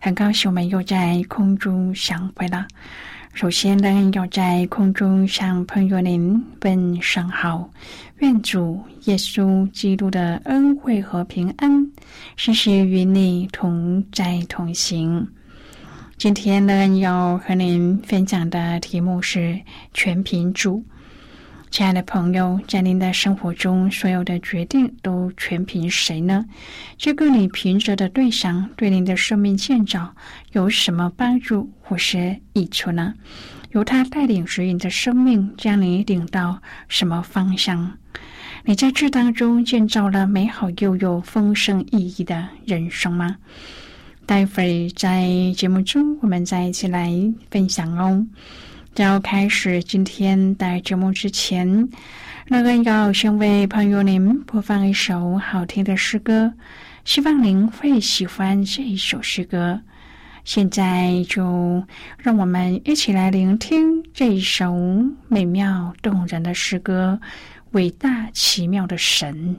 很高兴我们又在空中相会了。首先呢，要在空中向朋友您问声好，愿主耶稣基督的恩惠和平安时时与你同在同行。今天呢，要和您分享的题目是全凭主。亲爱的朋友，在您的生活中，所有的决定都全凭谁呢？这个你凭着的对象，对您的生命建造有什么帮助或是益处呢？由他带领指引的生命，将你领到什么方向？你在这当中建造了美好又有丰盛意义的人生吗？待会儿在节目中，我们再一起来分享哦。要开始今天的节目之前，那个要先为朋友您播放一首好听的诗歌，希望您会喜欢这一首诗歌。现在就让我们一起来聆听这一首美妙动人的诗歌《伟大奇妙的神》。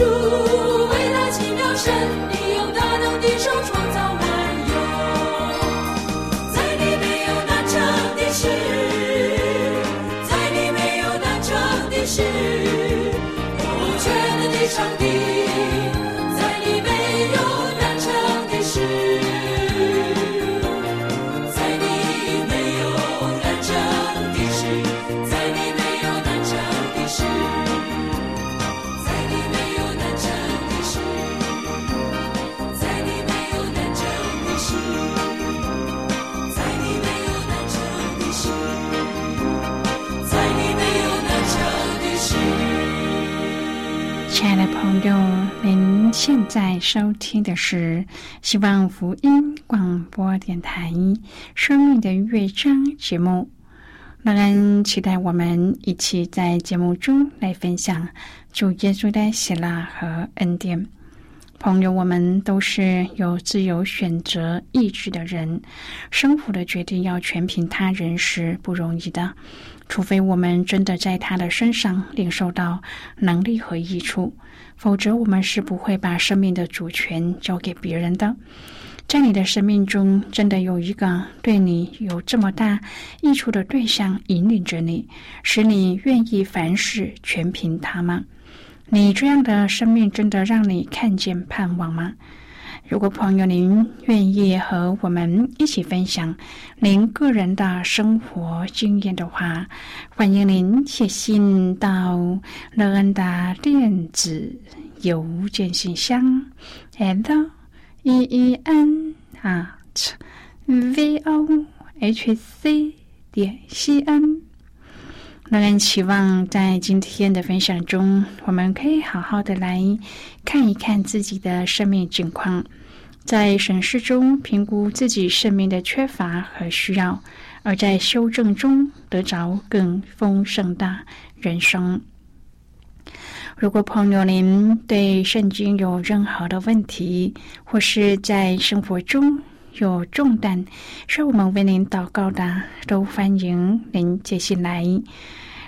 现在收听的是希望福音广播电台《生命的乐章》节目，让人期待我们一起在节目中来分享主耶稣的喜乐和恩典。朋友，我们都是有自由选择意志的人，生活的决定要全凭他人是不容易的，除非我们真的在他的身上领受到能力和益处。否则，我们是不会把生命的主权交给别人的。在你的生命中，真的有一个对你有这么大益处的对象引领着你，使你愿意凡事全凭他吗？你这样的生命真的让你看见盼望吗？如果朋友您愿意和我们一起分享您个人的生活经验的话，欢迎您写信到乐恩的电子邮件信箱，l e e n at v o h c 点 c n。乐恩期望在今天的分享中，我们可以好好的来看一看自己的生命境况，在审视中评估自己生命的缺乏和需要，而在修正中得着更丰盛的人生。如果朋友您对圣经有任何的问题，或是在生活中有重担需要我们为您祷告的，都欢迎您接信来。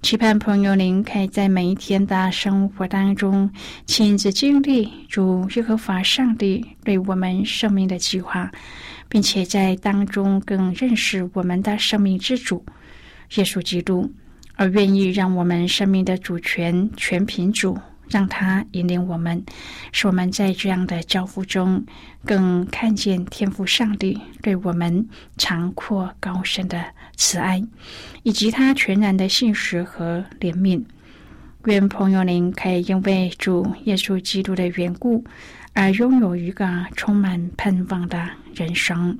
期盼朋友您可以在每一天的生活当中，亲自经历主耶和华上帝对我们生命的计划。并且在当中更认识我们的生命之主耶稣基督，而愿意让我们生命的主权全凭主，让他引领我们，使我们在这样的交付中更看见天赋上帝对我们长阔高深的慈爱，以及他全然的信实和怜悯。愿朋友您可以因为主耶稣基督的缘故。而拥有一个充满盼望的人生，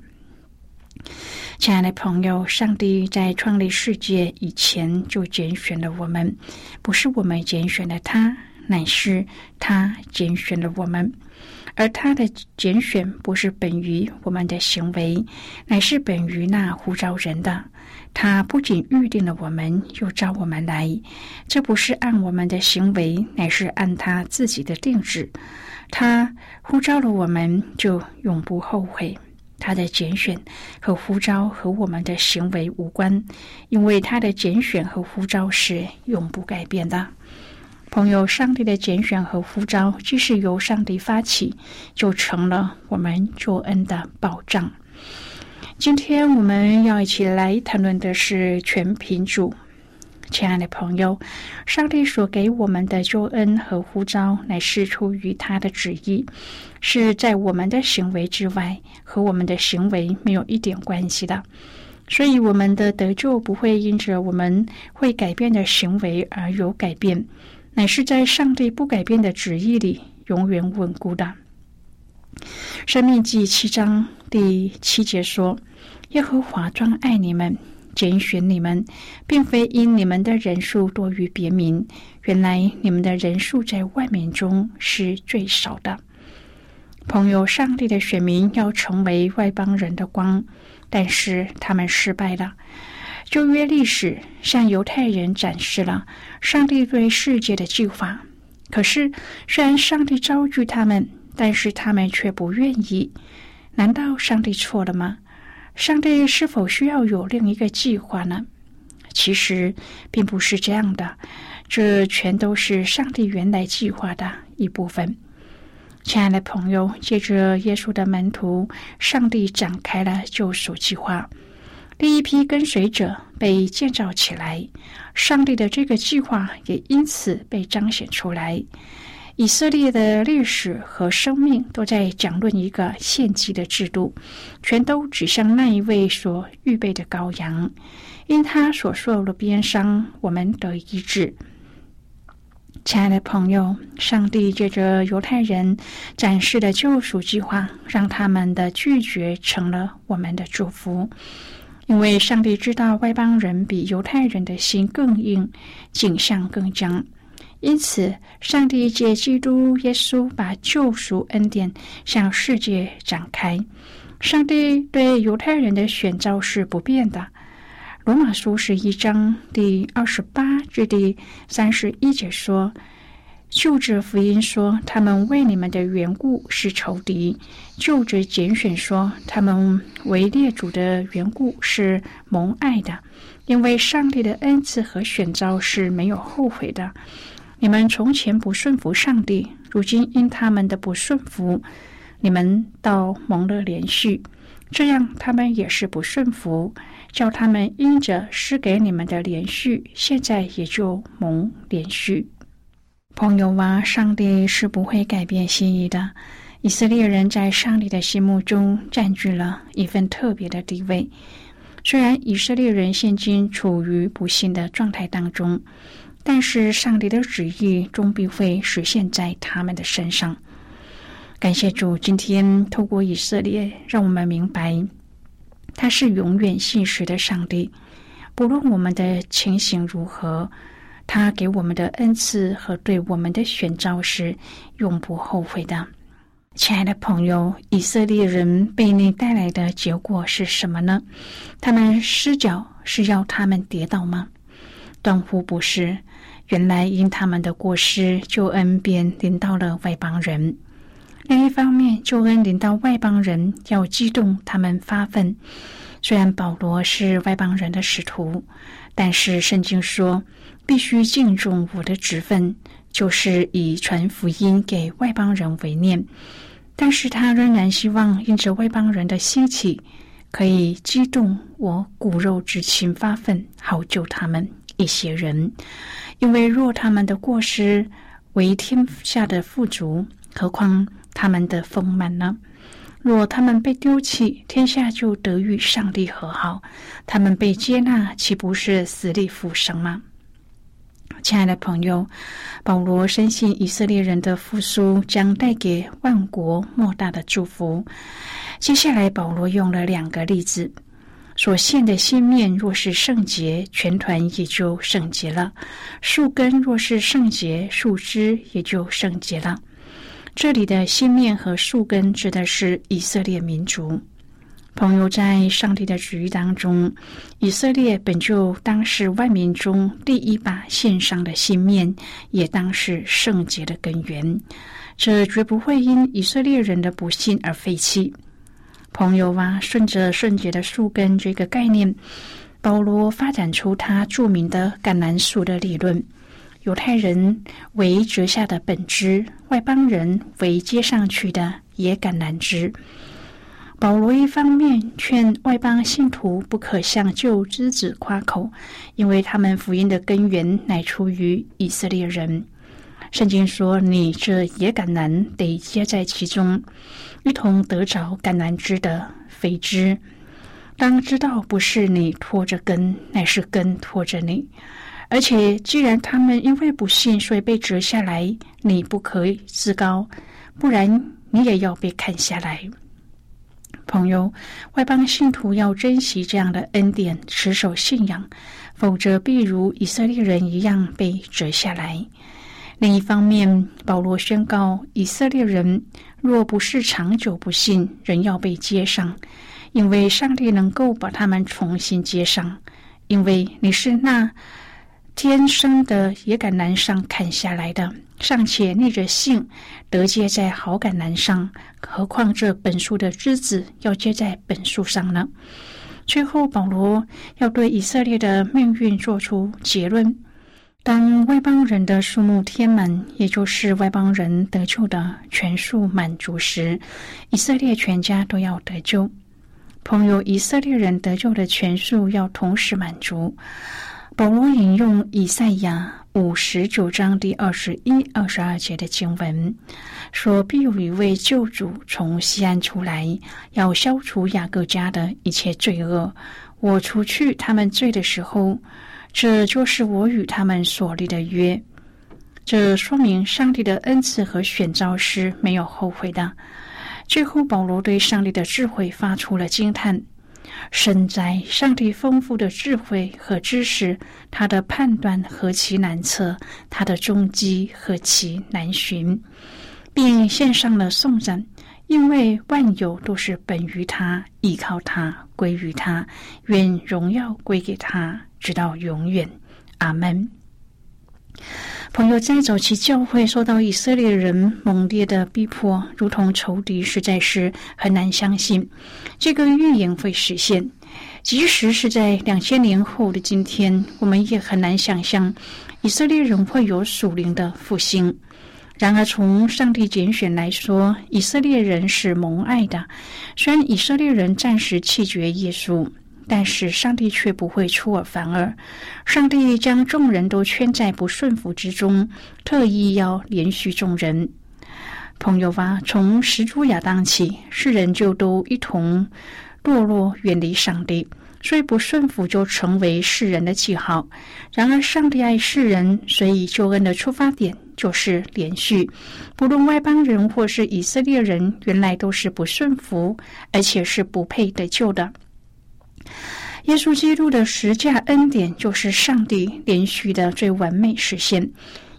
亲爱的朋友，上帝在创立世界以前就拣选了我们，不是我们拣选了他，乃是他拣选了我们。而他的拣选不是本于我们的行为，乃是本于那呼召人的。他不仅预定了我们，又召我们来，这不是按我们的行为，乃是按他自己的定制。他呼召了我们，就永不后悔。他的拣选和呼召和我们的行为无关，因为他的拣选和呼召是永不改变的。朋友，上帝的拣选和呼召，既是由上帝发起，就成了我们救恩的保障。今天我们要一起来谈论的是全品主。亲爱的朋友，上帝所给我们的救恩和呼召，乃是出于他的旨意，是在我们的行为之外，和我们的行为没有一点关系的。所以，我们的得救不会因着我们会改变的行为而有改变，乃是在上帝不改变的旨意里永远稳固的。生命记七章第七节说：“耶和华专爱你们。”拣选你们，并非因你们的人数多于别民。原来你们的人数在外面中是最少的。朋友，上帝的选民要成为外邦人的光，但是他们失败了。旧约历史向犹太人展示了上帝对世界的计划。可是，虽然上帝招聚他们，但是他们却不愿意。难道上帝错了吗？上帝是否需要有另一个计划呢？其实并不是这样的，这全都是上帝原来计划的一部分。亲爱的朋友，借着耶稣的门徒，上帝展开了救赎计划，第一批跟随者被建造起来，上帝的这个计划也因此被彰显出来。以色列的历史和生命都在讲论一个献祭的制度，全都指向那一位所预备的羔羊，因他所受的鞭伤，我们得医治。亲爱的朋友，上帝借着犹太人展示的救赎计划，让他们的拒绝成了我们的祝福，因为上帝知道外邦人比犹太人的心更硬，景象更僵。因此，上帝借基督耶稣把救赎恩典向世界展开。上帝对犹太人的选召是不变的。罗马书十一章第二十八至第三十一节说：“就着福音说，他们为你们的缘故是仇敌；就着拣选说，他们为列祖的缘故是蒙爱的。因为上帝的恩赐和选召是没有后悔的。你们从前不顺服上帝，如今因他们的不顺服，你们倒蒙了连续。这样，他们也是不顺服，叫他们因着施给你们的连续，现在也就蒙连续。朋友啊，上帝是不会改变心意的。以色列人在上帝的心目中占据了一份特别的地位。虽然以色列人现今处于不幸的状态当中，但是上帝的旨意终必会实现在他们的身上。感谢主，今天透过以色列，让我们明白他是永远信实的上帝。不论我们的情形如何，他给我们的恩赐和对我们的选召是永不后悔的。亲爱的朋友，以色列人被你带来的结果是什么呢？他们失脚是要他们跌倒吗？断乎不是。原来因他们的过失，救恩便临到了外邦人。另一方面，救恩临到外邦人，要激动他们发愤。虽然保罗是外邦人的使徒，但是圣经说必须敬重我的职分，就是以传福音给外邦人为念。但是他仍然希望因着外邦人的兴起，可以激动我骨肉之情发愤，好救他们一些人。因为若他们的过失为天下的富足，何况他们的丰满呢？若他们被丢弃，天下就得与上帝和好；他们被接纳，岂不是死里复生吗？亲爱的朋友，保罗深信以色列人的复苏将带给万国莫大的祝福。接下来，保罗用了两个例子。所献的新面若是圣洁，全团也就圣洁了；树根若是圣洁，树枝也就圣洁了。这里的新面和树根指的是以色列民族。朋友，在上帝的旨意当中，以色列本就当是万民中第一把献上的信面，也当是圣洁的根源。这绝不会因以色列人的不信而废弃。朋友啊，顺着圣洁的树根这个概念，保罗发展出他著名的橄榄树的理论。犹太人为折下的本枝，外邦人为接上去的野橄榄枝。保罗一方面劝外邦信徒不可向旧之子夸口，因为他们福音的根源乃出于以色列人。圣经说：“你这野橄榄得接在其中，一同得着橄榄枝的肥枝。当知道不是你拖着根，乃是根拖着你。而且，既然他们因为不信，所以被折下来，你不可以自高，不然你也要被砍下来。”朋友，外邦信徒要珍惜这样的恩典，持守信仰，否则必如以色列人一样被折下来。另一方面，保罗宣告以色列人若不是长久不信，仍要被接上，因为上帝能够把他们重新接上。因为你是那天生的野橄榄上砍下来的，尚且逆着性得接在好橄榄上，何况这本书的枝子要接在本树上呢？最后，保罗要对以色列的命运做出结论。当外邦人的数目填满，也就是外邦人得救的全数满足时，以色列全家都要得救。朋友，以色列人得救的全数要同时满足。保罗引用以赛亚五十九章第二十一、二十二节的经文，说：“必有一位救主从西安出来，要消除雅各家的一切罪恶。我除去他们罪的时候。”这就是我与他们所立的约。这说明上帝的恩赐和选召是没有后悔的。最后，保罗对上帝的智慧发出了惊叹：身在上帝丰富的智慧和知识，他的判断何其难测，他的踪迹何其难寻，并献上了颂赞，因为万有都是本于他，依靠他，归于他，愿荣耀归给他。直到永远，阿门。朋友在早期教会受到以色列人猛烈的逼迫，如同仇敌，实在是很难相信这个预言会实现。即使是在两千年后的今天，我们也很难想象以色列人会有属灵的复兴。然而，从上帝拣选来说，以色列人是蒙爱的。虽然以色列人暂时弃绝耶稣。但是上帝却不会出尔反尔，上帝将众人都圈在不顺服之中，特意要连续众人。朋友啊，从始祖亚当起，世人就都一同堕落，远离上帝，所以不顺服就成为世人的记号。然而，上帝爱世人，所以救恩的出发点就是连续。不论外邦人或是以色列人，原来都是不顺服，而且是不配得救的。耶稣基督的十架恩典，就是上帝连续的最完美实现。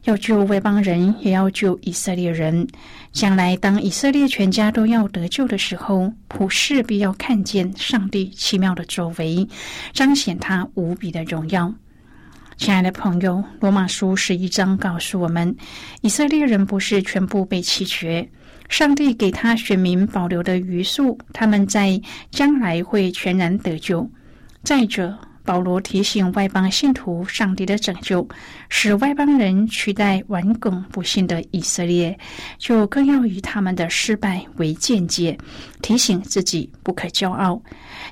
要救外邦人，也要救以色列人。将来当以色列全家都要得救的时候，普世必要看见上帝奇妙的作为，彰显他无比的荣耀。亲爱的朋友，罗马书十一章告诉我们，以色列人不是全部被弃绝。上帝给他选民保留的余数，他们在将来会全然得救。再者，保罗提醒外邦信徒，上帝的拯救使外邦人取代顽梗不信的以色列，就更要以他们的失败为见解，提醒自己不可骄傲。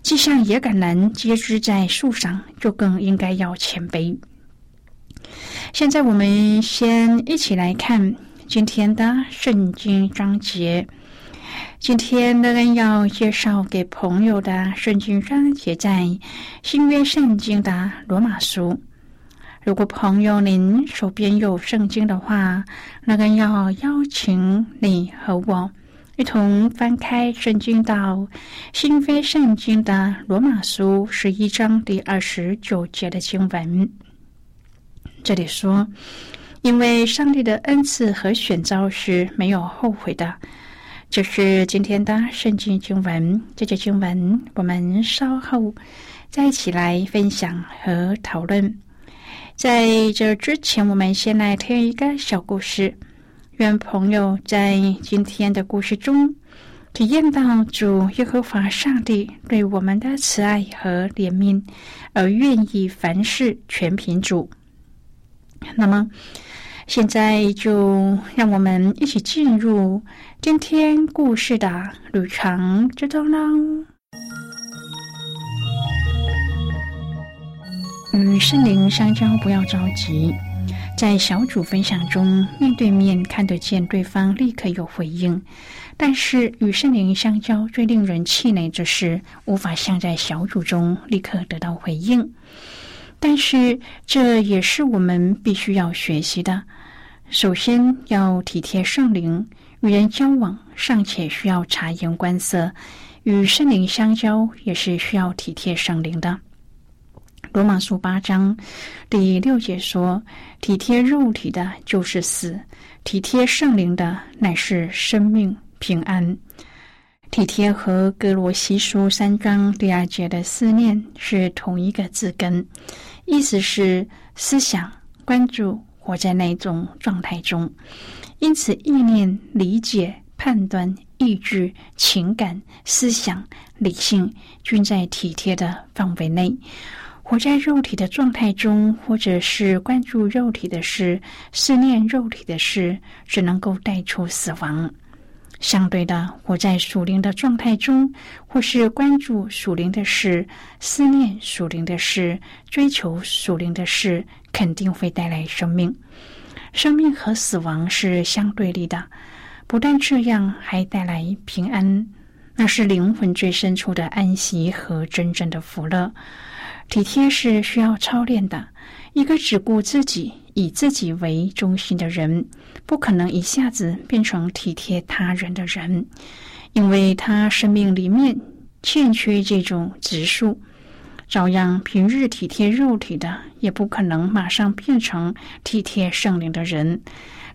既像野橄榄结枝在树上，就更应该要谦卑。现在，我们先一起来看。今天的圣经章节，今天乐恩要介绍给朋友的圣经章节，在新约圣经的罗马书。如果朋友您手边有圣经的话，乐恩要邀请你和我一同翻开圣经到新约圣经的罗马书十一章第二十九节的经文。这里说。因为上帝的恩赐和选召是没有后悔的，这是今天的圣经经文。这节经文我们稍后再一起来分享和讨论。在这之前，我们先来听一个小故事。愿朋友在今天的故事中体验到主耶和华上帝对我们的慈爱和怜悯，而愿意凡事全凭主。那么。现在就让我们一起进入今天故事的旅程之中喽。与圣灵相交，不要着急。在小组分享中，面对面看得见对方，立刻有回应；但是与圣灵相交，最令人气馁的是无法像在小组中立刻得到回应。但是这也是我们必须要学习的。首先要体贴圣灵，与人交往尚且需要察言观色，与圣灵相交也是需要体贴圣灵的。罗马书八章第六节说：“体贴肉体的，就是死；体贴圣灵的，乃是生命平安。”体贴和格罗西书三章第二节的思念是同一个字根，意思是思想、关注。活在那种状态中，因此意念、理解、判断、意志、情感、思想、理性均在体贴的范围内。活在肉体的状态中，或者是关注肉体的事、思念肉体的事，只能够带出死亡。相对的，活在属灵的状态中，或是关注属灵的事、思念属灵的事、追求属灵的事。肯定会带来生命，生命和死亡是相对立的。不但这样，还带来平安，那是灵魂最深处的安息和真正的福乐。体贴是需要操练的。一个只顾自己、以自己为中心的人，不可能一下子变成体贴他人的人，因为他生命里面欠缺这种植树。照样，平日体贴肉体的，也不可能马上变成体贴圣灵的人。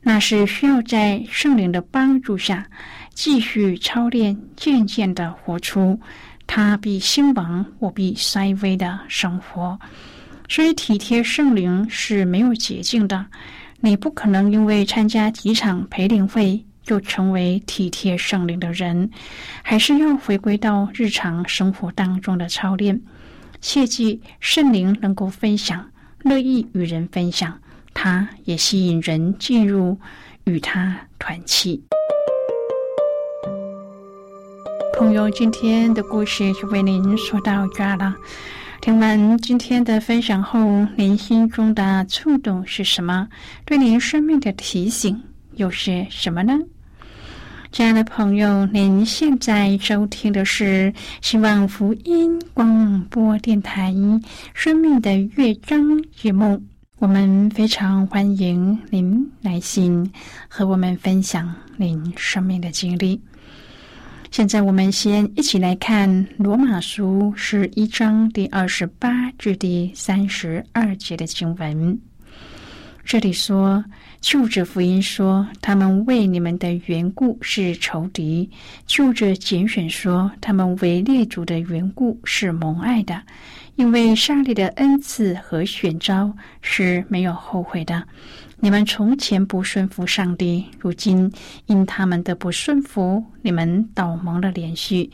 那是需要在圣灵的帮助下，继续操练，渐渐的活出他必兴亡，我必衰微的生活。所以，体贴圣灵是没有捷径的。你不可能因为参加几场培灵会就成为体贴圣灵的人，还是要回归到日常生活当中的操练。切记，圣灵能够分享，乐意与人分享，他也吸引人进入与他团契。朋友，今天的故事就为您说到这儿了。听完今天的分享后，您心中的触动是什么？对您生命的提醒又是什么呢？亲爱的朋友，您现在收听的是希望福音广播电台《生命的乐章》节目。我们非常欢迎您来信和我们分享您生命的经历。现在，我们先一起来看《罗马书》十一章第二十八至第三十二节的经文。这里说。就着福音说，他们为你们的缘故是仇敌；就着拣选说，他们为列祖的缘故是蒙爱的。因为上帝的恩赐和选召是没有后悔的。你们从前不顺服上帝，如今因他们的不顺服，你们倒蒙了连续。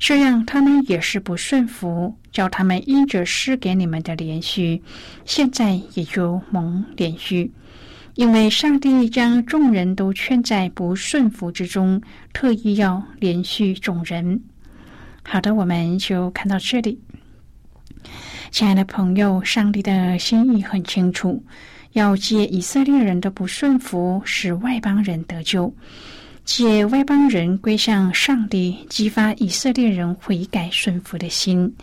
这样，他们也是不顺服，叫他们因着施给你们的连续，现在也就蒙连续。因为上帝将众人都圈在不顺服之中，特意要连续众人。好的，我们就看到这里。亲爱的朋友，上帝的心意很清楚，要借以色列人的不顺服，使外邦人得救；借外邦人归向上帝，激发以色列人悔改顺服的心。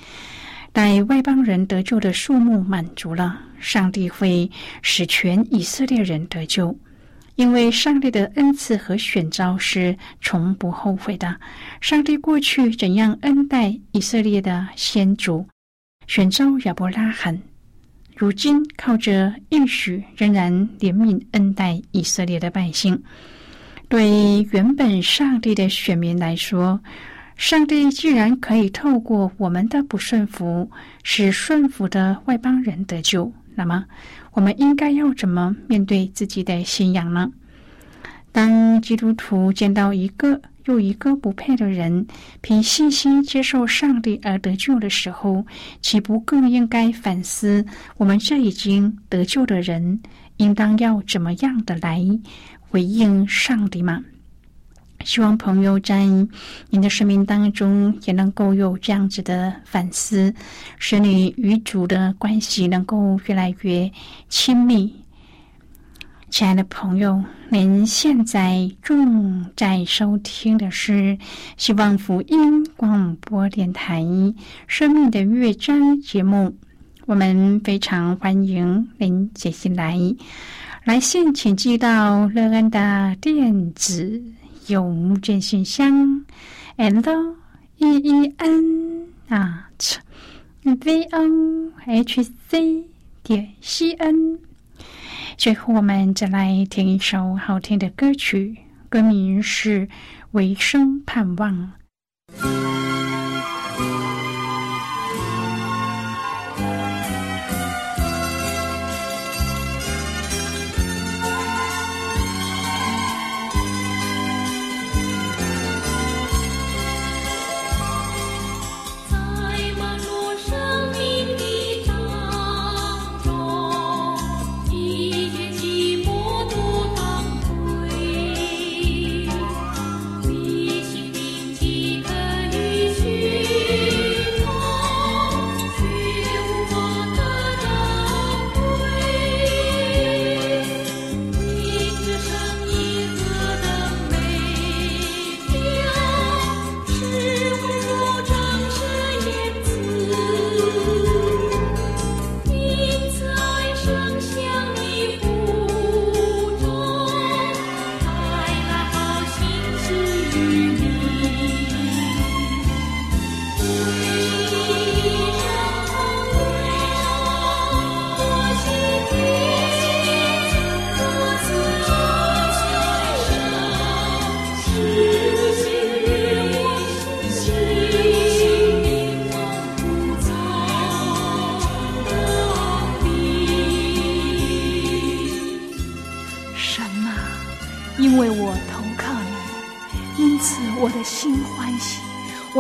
待外邦人得救的数目满足了。上帝会使全以色列人得救，因为上帝的恩赐和选召是从不后悔的。上帝过去怎样恩待以色列的先祖，选召亚伯拉罕，如今靠着应许仍然怜悯恩待以色列的百姓。对原本上帝的选民来说，上帝既然可以透过我们的不顺服，使顺服的外邦人得救。那么，我们应该要怎么面对自己的信仰呢？当基督徒见到一个又一个不配的人凭信心接受上帝而得救的时候，岂不更应该反思我们这已经得救的人，应当要怎么样的来回应上帝吗？希望朋友在您的生命当中也能够有这样子的反思，使你与主的关系能够越来越亲密。亲爱的朋友，您现在正在收听的是希望福音广播电台《生命的乐章》节目。我们非常欢迎您接下来来信，请寄到乐安的电子。邮件信箱，l e e n 啊 v o h c 点 c n。最后，我们再来听一首好听的歌曲，歌名是《唯生盼望》。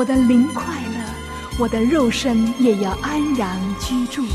我的灵快乐，我的肉身也要安然居住。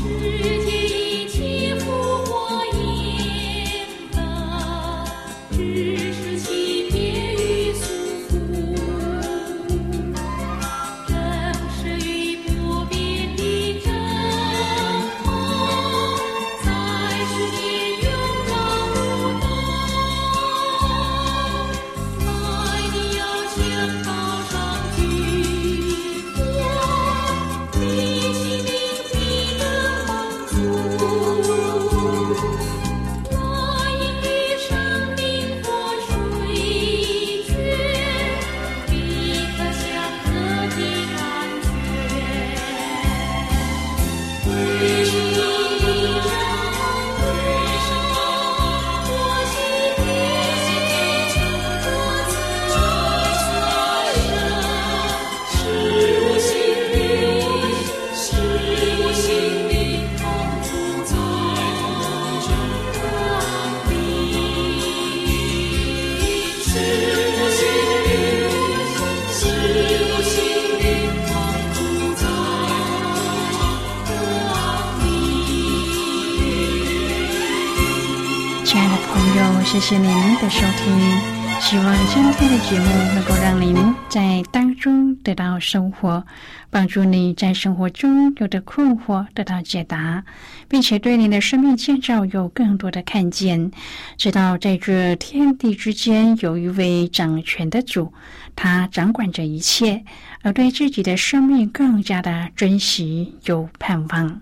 谢谢您的收听。希望今天的节目能够让您在当中得到收获，帮助你在生活中有的困惑得到解答，并且对你的生命建造有更多的看见。知道在这天地之间有一位掌权的主，他掌管着一切，而对自己的生命更加的珍惜有盼望。